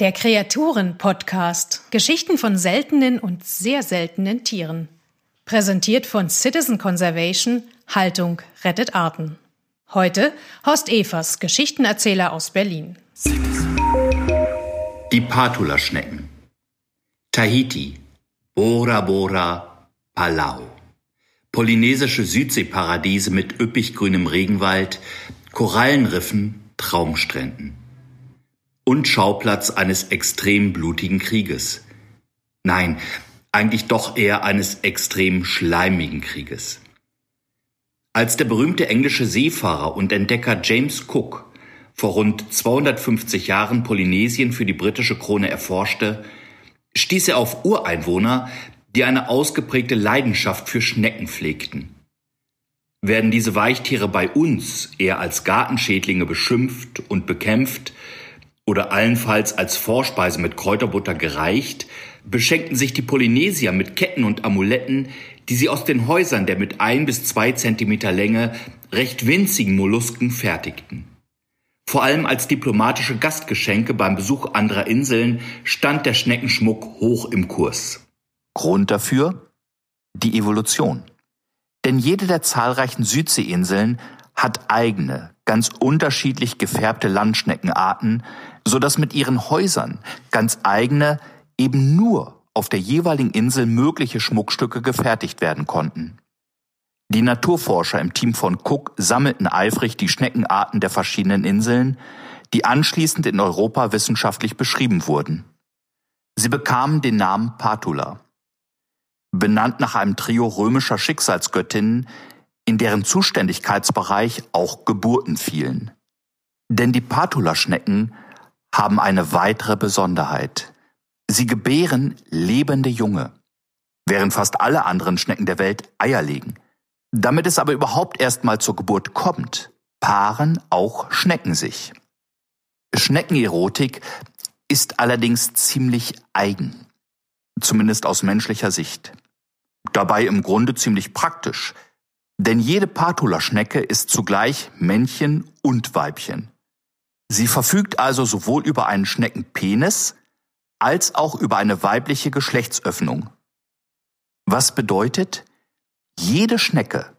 Der Kreaturen-Podcast. Geschichten von seltenen und sehr seltenen Tieren. Präsentiert von Citizen Conservation. Haltung rettet Arten. Heute Horst Evers, Geschichtenerzähler aus Berlin. Die Patula-Schnecken. Tahiti. Bora Bora, Palau. Polynesische Südseeparadiese mit üppig grünem Regenwald, Korallenriffen, Traumstränden. Und Schauplatz eines extrem blutigen Krieges. Nein, eigentlich doch eher eines extrem schleimigen Krieges. Als der berühmte englische Seefahrer und Entdecker James Cook vor rund 250 Jahren Polynesien für die britische Krone erforschte, stieß er auf Ureinwohner, die eine ausgeprägte Leidenschaft für Schnecken pflegten. Werden diese Weichtiere bei uns eher als Gartenschädlinge beschimpft und bekämpft oder allenfalls als Vorspeise mit Kräuterbutter gereicht, beschenkten sich die Polynesier mit Ketten und Amuletten, die sie aus den Häusern der mit ein bis zwei Zentimeter Länge recht winzigen Mollusken fertigten. Vor allem als diplomatische Gastgeschenke beim Besuch anderer Inseln stand der Schneckenschmuck hoch im Kurs. Grund dafür? Die Evolution. Denn jede der zahlreichen Südseeinseln hat eigene, ganz unterschiedlich gefärbte Landschneckenarten, so dass mit ihren Häusern ganz eigene, eben nur auf der jeweiligen Insel mögliche Schmuckstücke gefertigt werden konnten. Die Naturforscher im Team von Cook sammelten eifrig die Schneckenarten der verschiedenen Inseln, die anschließend in Europa wissenschaftlich beschrieben wurden. Sie bekamen den Namen Patula benannt nach einem Trio römischer Schicksalsgöttinnen, in deren Zuständigkeitsbereich auch Geburten fielen. Denn die Patulaschnecken haben eine weitere Besonderheit. Sie gebären lebende Junge, während fast alle anderen Schnecken der Welt Eier legen. Damit es aber überhaupt erstmal zur Geburt kommt, paaren auch Schnecken sich. Schneckenerotik ist allerdings ziemlich eigen, zumindest aus menschlicher Sicht. Dabei im Grunde ziemlich praktisch, denn jede Patula-Schnecke ist zugleich Männchen und Weibchen. Sie verfügt also sowohl über einen Schneckenpenis als auch über eine weibliche Geschlechtsöffnung. Was bedeutet, jede Schnecke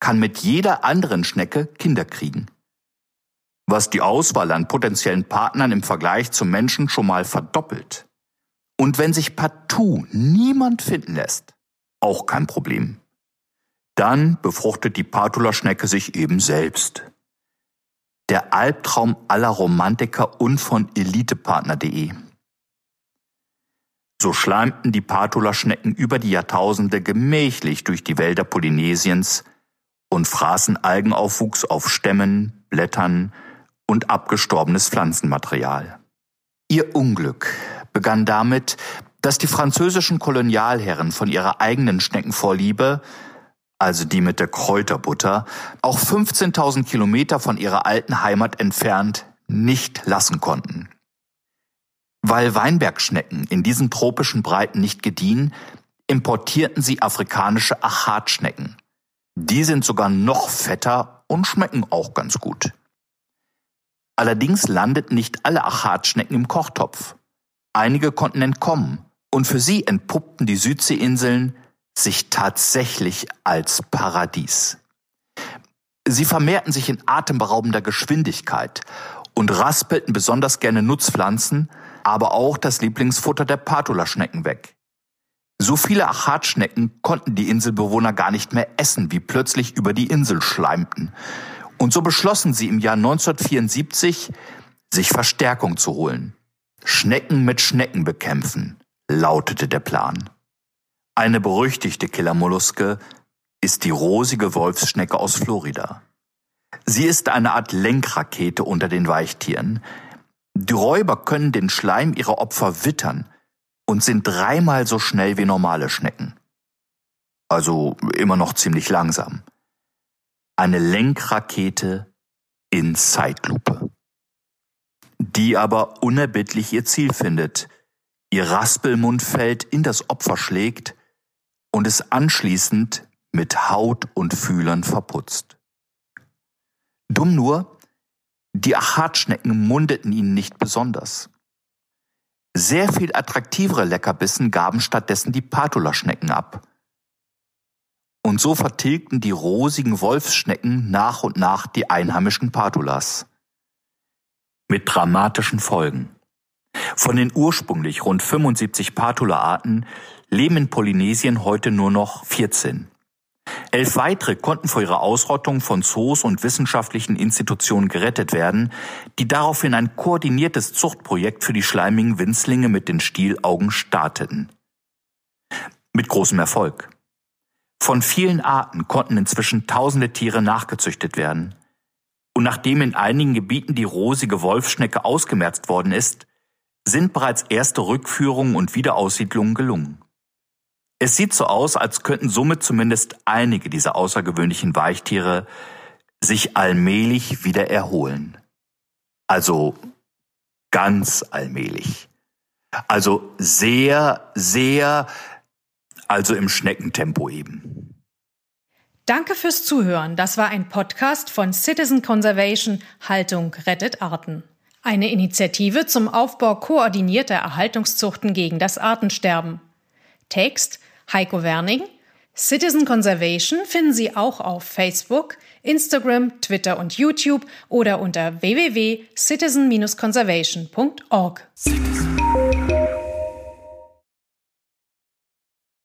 kann mit jeder anderen Schnecke Kinder kriegen. Was die Auswahl an potenziellen Partnern im Vergleich zum Menschen schon mal verdoppelt. Und wenn sich partout niemand finden lässt, auch kein Problem. Dann befruchtet die Patula-Schnecke sich eben selbst. Der Albtraum aller Romantiker und von elitepartner.de. So schleimten die Patula-Schnecken über die Jahrtausende gemächlich durch die Wälder Polynesiens und fraßen Algenaufwuchs auf Stämmen, Blättern und abgestorbenes Pflanzenmaterial. Ihr Unglück begann damit, dass die französischen Kolonialherren von ihrer eigenen Schneckenvorliebe, also die mit der Kräuterbutter, auch 15.000 Kilometer von ihrer alten Heimat entfernt nicht lassen konnten. Weil Weinbergschnecken in diesen tropischen Breiten nicht gediehen, importierten sie afrikanische Achatschnecken. Die sind sogar noch fetter und schmecken auch ganz gut. Allerdings landeten nicht alle Achatschnecken im Kochtopf. Einige konnten entkommen und für sie entpuppten die Südseeinseln sich tatsächlich als Paradies. Sie vermehrten sich in atemberaubender Geschwindigkeit und raspelten besonders gerne Nutzpflanzen, aber auch das Lieblingsfutter der Patula-Schnecken weg. So viele Achatschnecken konnten die Inselbewohner gar nicht mehr essen, wie plötzlich über die Insel schleimten. Und so beschlossen sie im Jahr 1974, sich Verstärkung zu holen. Schnecken mit Schnecken bekämpfen lautete der Plan. Eine berüchtigte Killermolluske ist die rosige Wolfsschnecke aus Florida. Sie ist eine Art Lenkrakete unter den Weichtieren. Die Räuber können den Schleim ihrer Opfer wittern und sind dreimal so schnell wie normale Schnecken. Also immer noch ziemlich langsam. Eine Lenkrakete in Zeitlupe. Die aber unerbittlich ihr Ziel findet – ihr Raspelmundfeld in das Opfer schlägt und es anschließend mit Haut und Fühlern verputzt. Dumm nur, Die Achatschnecken mundeten ihnen nicht besonders. Sehr viel attraktivere Leckerbissen gaben stattdessen die Patulaschnecken ab. Und so vertilgten die rosigen Wolfsschnecken nach und nach die einheimischen Patulas. Mit dramatischen Folgen. Von den ursprünglich rund 75 Patula-Arten leben in Polynesien heute nur noch 14. Elf weitere konnten vor ihrer Ausrottung von Zoos und wissenschaftlichen Institutionen gerettet werden, die daraufhin ein koordiniertes Zuchtprojekt für die schleimigen Winzlinge mit den Stielaugen starteten. Mit großem Erfolg. Von vielen Arten konnten inzwischen tausende Tiere nachgezüchtet werden. Und nachdem in einigen Gebieten die rosige Wolfschnecke ausgemerzt worden ist, sind bereits erste Rückführungen und Wiederaussiedlungen gelungen. Es sieht so aus, als könnten somit zumindest einige dieser außergewöhnlichen Weichtiere sich allmählich wieder erholen. Also ganz allmählich. Also sehr, sehr, also im Schneckentempo eben. Danke fürs Zuhören. Das war ein Podcast von Citizen Conservation Haltung rettet Arten. Eine Initiative zum Aufbau koordinierter Erhaltungszuchten gegen das Artensterben. Text Heiko Werning. Citizen Conservation finden Sie auch auf Facebook, Instagram, Twitter und YouTube oder unter www.citizen-conservation.org. Citizen.